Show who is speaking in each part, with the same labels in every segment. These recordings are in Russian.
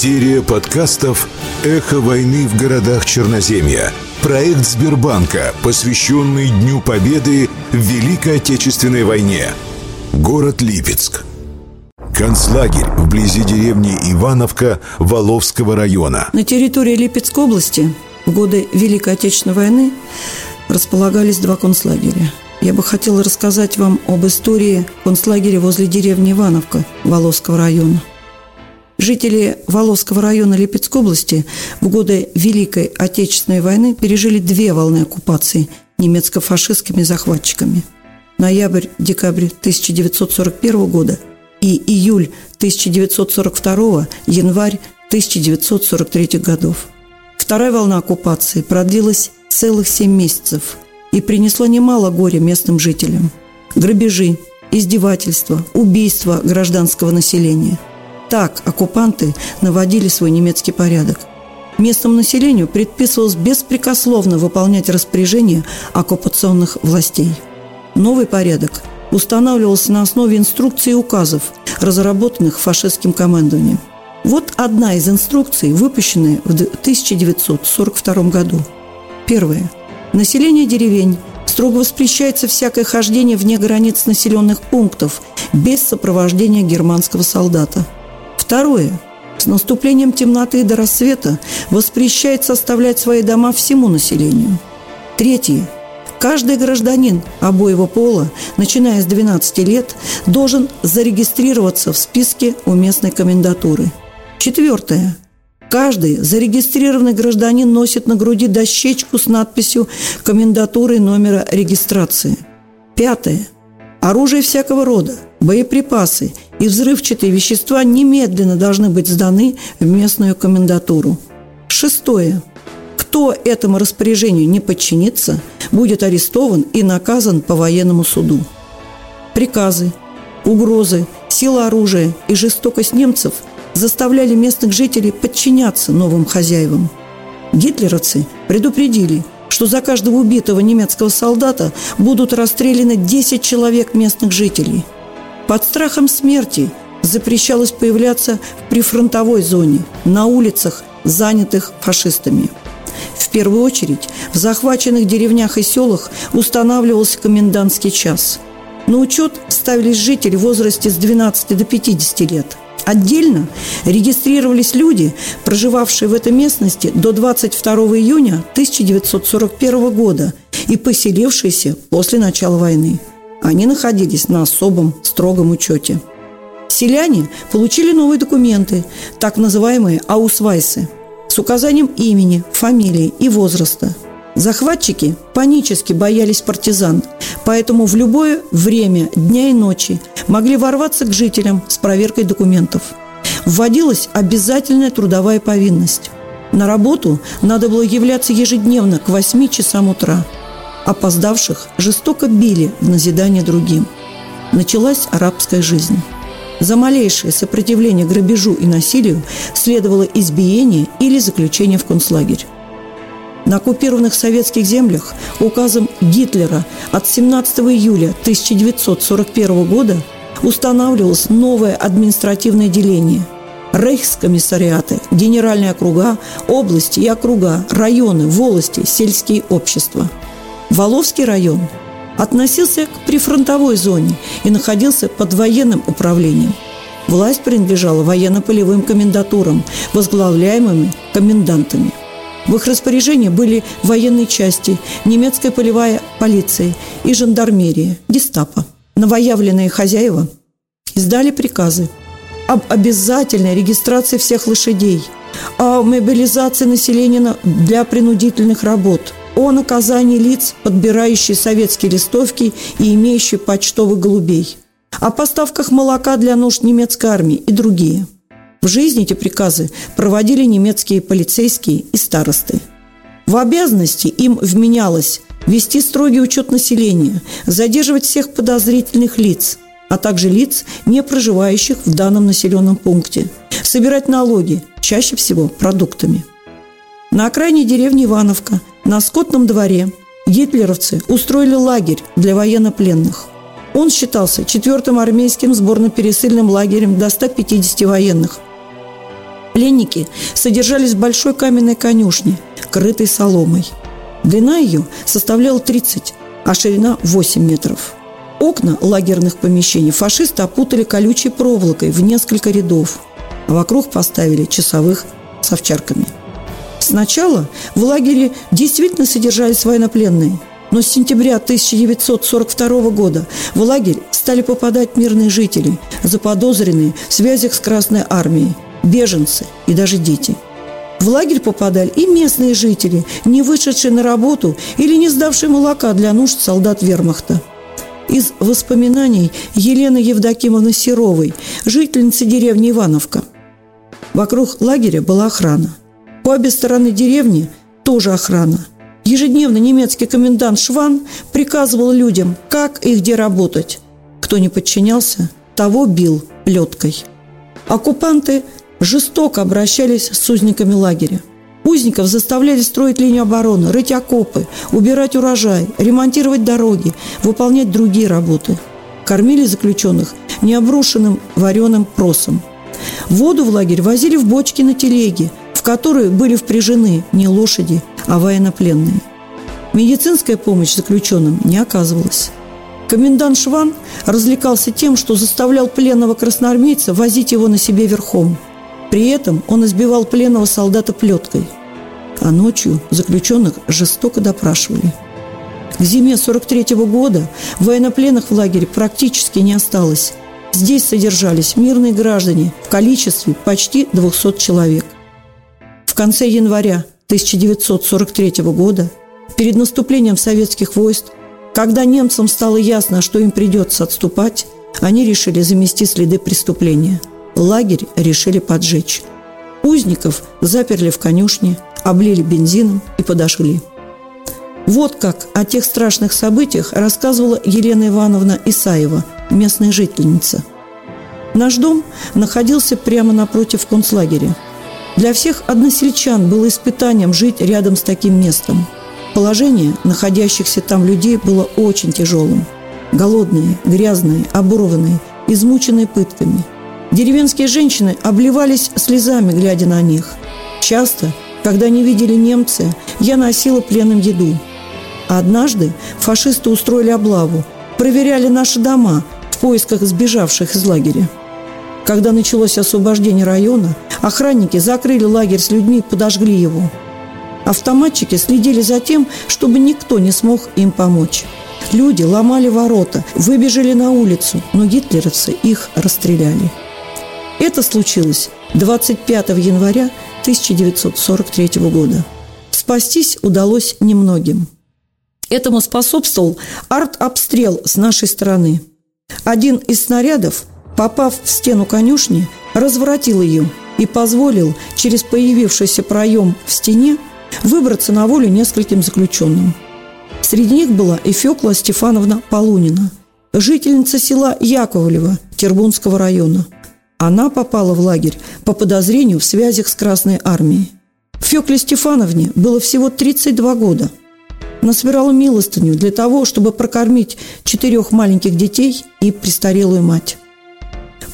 Speaker 1: Серия подкастов «Эхо войны в городах Черноземья». Проект Сбербанка, посвященный Дню Победы в Великой Отечественной войне. Город Липецк. Концлагерь вблизи деревни Ивановка Воловского района.
Speaker 2: На территории Липецкой области в годы Великой Отечественной войны располагались два концлагеря. Я бы хотела рассказать вам об истории концлагеря возле деревни Ивановка Воловского района. Жители Воловского района Липецкой области в годы Великой Отечественной войны пережили две волны оккупации немецко-фашистскими захватчиками. Ноябрь-декабрь 1941 года и июль 1942, январь 1943 годов. Вторая волна оккупации продлилась целых семь месяцев и принесла немало горя местным жителям. Грабежи, издевательства, убийства гражданского населения – так оккупанты наводили свой немецкий порядок. Местному населению предписывалось беспрекословно выполнять распоряжения оккупационных властей. Новый порядок устанавливался на основе инструкций и указов, разработанных фашистским командованием. Вот одна из инструкций, выпущенная в 1942 году. Первое. Население деревень строго воспрещается всякое хождение вне границ населенных пунктов без сопровождения германского солдата – Второе. С наступлением темноты до рассвета воспрещается оставлять свои дома всему населению. Третье. Каждый гражданин обоего пола, начиная с 12 лет, должен зарегистрироваться в списке у местной комендатуры. Четвертое. Каждый зарегистрированный гражданин носит на груди дощечку с надписью комендатуры номера регистрации. Пятое. Оружие всякого рода, боеприпасы и взрывчатые вещества немедленно должны быть сданы в местную комендатуру. Шестое. Кто этому распоряжению не подчинится, будет арестован и наказан по военному суду. Приказы, угрозы, сила оружия и жестокость немцев заставляли местных жителей подчиняться новым хозяевам. Гитлеровцы предупредили – что за каждого убитого немецкого солдата будут расстреляны 10 человек местных жителей. Под страхом смерти запрещалось появляться в прифронтовой зоне, на улицах, занятых фашистами. В первую очередь в захваченных деревнях и селах устанавливался комендантский час. На учет ставились жители в возрасте с 12 до 50 лет – Отдельно регистрировались люди, проживавшие в этой местности до 22 июня 1941 года и поселившиеся после начала войны. Они находились на особом строгом учете. Селяне получили новые документы, так называемые аусвайсы, с указанием имени, фамилии и возраста – Захватчики панически боялись партизан, поэтому в любое время дня и ночи могли ворваться к жителям с проверкой документов. Вводилась обязательная трудовая повинность. На работу надо было являться ежедневно к 8 часам утра. Опоздавших жестоко били в назидание другим. Началась арабская жизнь. За малейшее сопротивление грабежу и насилию следовало избиение или заключение в концлагерь. На оккупированных советских землях указом Гитлера от 17 июля 1941 года устанавливалось новое административное деление – рейхскомиссариаты, генеральные округа, области и округа, районы, волости, сельские общества. Воловский район относился к прифронтовой зоне и находился под военным управлением. Власть принадлежала военно-полевым комендатурам, возглавляемыми комендантами – в их распоряжении были военные части, немецкая полевая полиция и жандармерия, гестапо. Новоявленные хозяева издали приказы об обязательной регистрации всех лошадей, о мобилизации населения для принудительных работ, о наказании лиц, подбирающих советские листовки и имеющих почтовых голубей, о поставках молока для нужд немецкой армии и другие – в жизни эти приказы проводили немецкие полицейские и старосты. В обязанности им вменялось вести строгий учет населения, задерживать всех подозрительных лиц, а также лиц, не проживающих в данном населенном пункте, собирать налоги, чаще всего продуктами. На окраине деревни Ивановка, на скотном дворе, гитлеровцы устроили лагерь для военнопленных – он считался четвертым армейским сборно-пересыльным лагерем до 150 военных, Пленники содержались в большой каменной конюшне, крытой соломой. Длина ее составляла 30, а ширина 8 метров. Окна лагерных помещений фашисты опутали колючей проволокой в несколько рядов, а вокруг поставили часовых с овчарками. Сначала в лагере действительно содержались военнопленные, но с сентября 1942 года в лагерь стали попадать мирные жители, заподозренные в связях с Красной Армией, беженцы и даже дети – в лагерь попадали и местные жители, не вышедшие на работу или не сдавшие молока для нужд солдат вермахта. Из воспоминаний Елены Евдокимовны Серовой, жительницы деревни Ивановка. Вокруг лагеря была охрана. По обе стороны деревни тоже охрана. Ежедневно немецкий комендант Шван приказывал людям, как и где работать. Кто не подчинялся, того бил леткой. Оккупанты жестоко обращались с узниками лагеря. Узников заставляли строить линию обороны, рыть окопы, убирать урожай, ремонтировать дороги, выполнять другие работы. Кормили заключенных необрушенным вареным просом. Воду в лагерь возили в бочки на телеге, в которые были впряжены не лошади, а военнопленные. Медицинская помощь заключенным не оказывалась. Комендант Шван развлекался тем, что заставлял пленного красноармейца возить его на себе верхом – при этом он избивал пленного солдата плеткой, а ночью заключенных жестоко допрашивали. К зиме 43 -го года военнопленных в лагере практически не осталось. Здесь содержались мирные граждане в количестве почти 200 человек. В конце января 1943 года, перед наступлением советских войск, когда немцам стало ясно, что им придется отступать, они решили замести следы преступления – лагерь решили поджечь. Узников заперли в конюшне, облили бензином и подошли. Вот как о тех страшных событиях рассказывала Елена Ивановна Исаева, местная жительница. Наш дом находился прямо напротив концлагеря. Для всех односельчан было испытанием жить рядом с таким местом. Положение находящихся там людей было очень тяжелым. Голодные, грязные, оборванные, измученные пытками – Деревенские женщины обливались слезами, глядя на них. Часто, когда не видели немцы, я носила пленным еду. Однажды фашисты устроили облаву, проверяли наши дома в поисках сбежавших из лагеря. Когда началось освобождение района, охранники закрыли лагерь с людьми и подожгли его. Автоматчики следили за тем, чтобы никто не смог им помочь. Люди ломали ворота, выбежали на улицу, но гитлеровцы их расстреляли. Это случилось 25 января 1943 года. Спастись удалось немногим. Этому способствовал арт-обстрел с нашей стороны. Один из снарядов, попав в стену конюшни, разворотил ее и позволил через появившийся проем в стене выбраться на волю нескольким заключенным. Среди них была и Фекла Стефановна Полунина, жительница села Яковлева Тербунского района – она попала в лагерь по подозрению в связях с Красной Армией. Фекле Стефановне было всего 32 года. Она собирала милостыню для того, чтобы прокормить четырех маленьких детей и престарелую мать.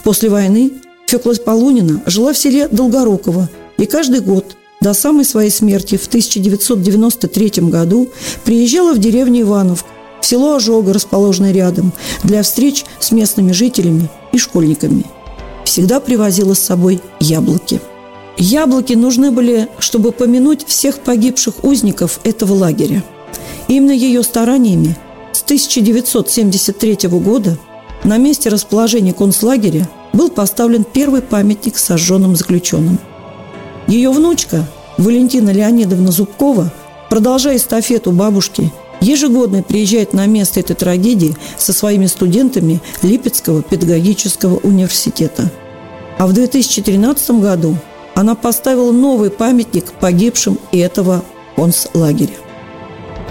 Speaker 2: После войны Фекла Полунина жила в селе Долгоруково и каждый год до самой своей смерти в 1993 году приезжала в деревню Ивановку, в село Ожога, расположенное рядом, для встреч с местными жителями и школьниками – всегда привозила с собой яблоки. Яблоки нужны были, чтобы помянуть всех погибших узников этого лагеря. Именно ее стараниями с 1973 года на месте расположения концлагеря был поставлен первый памятник сожженным заключенным. Ее внучка Валентина Леонидовна Зубкова, продолжая эстафету бабушки, ежегодно приезжает на место этой трагедии со своими студентами Липецкого педагогического университета. А в 2013 году она поставила новый памятник погибшим этого концлагеря.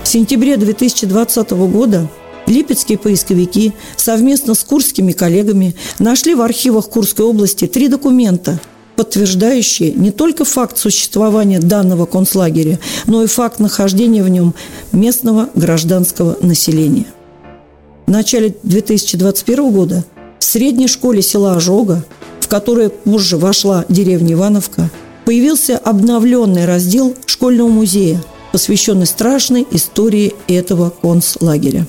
Speaker 2: В сентябре 2020 года липецкие поисковики совместно с курскими коллегами нашли в архивах Курской области три документа, подтверждающие не только факт существования данного концлагеря, но и факт нахождения в нем местного гражданского населения. В начале 2021 года в средней школе села Ожога, которое позже вошла деревня Ивановка, появился обновленный раздел школьного музея, посвященный страшной истории этого концлагеря.